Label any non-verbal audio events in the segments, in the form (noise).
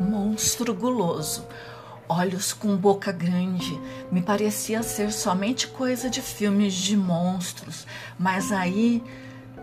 monstro guloso. Olhos com boca grande, me parecia ser somente coisa de filmes de monstros, mas aí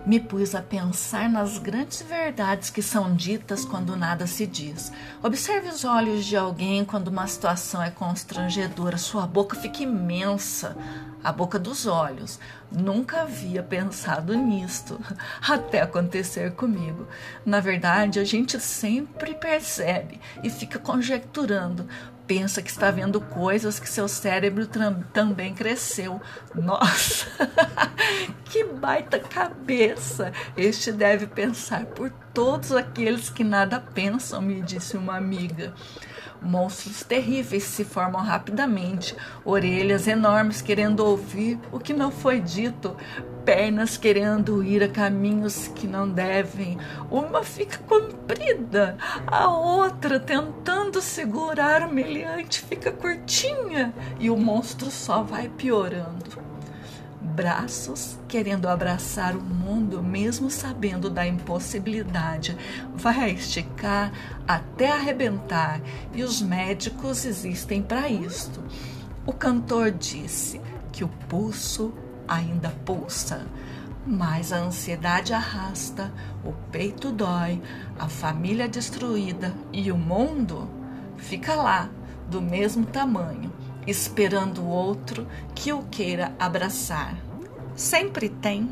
me pus a pensar nas grandes verdades que são ditas quando nada se diz. Observe os olhos de alguém quando uma situação é constrangedora. Sua boca fica imensa, a boca dos olhos. Nunca havia pensado nisto, (laughs) até acontecer comigo. Na verdade, a gente sempre percebe e fica conjecturando, pensa que está vendo coisas que seu cérebro também cresceu. Nossa, (laughs) baita cabeça! Este deve pensar por todos aqueles que nada pensam, me disse uma amiga. Monstros terríveis se formam rapidamente, orelhas enormes querendo ouvir o que não foi dito, pernas querendo ir a caminhos que não devem. Uma fica comprida, a outra tentando segurar o meliante fica curtinha e o monstro só vai piorando braços, querendo abraçar o mundo, mesmo sabendo da impossibilidade. Vai esticar até arrebentar, e os médicos existem para isto. O cantor disse que o pulso ainda pulsa, mas a ansiedade arrasta, o peito dói, a família destruída e o mundo fica lá, do mesmo tamanho esperando o outro que o queira abraçar. Sempre tem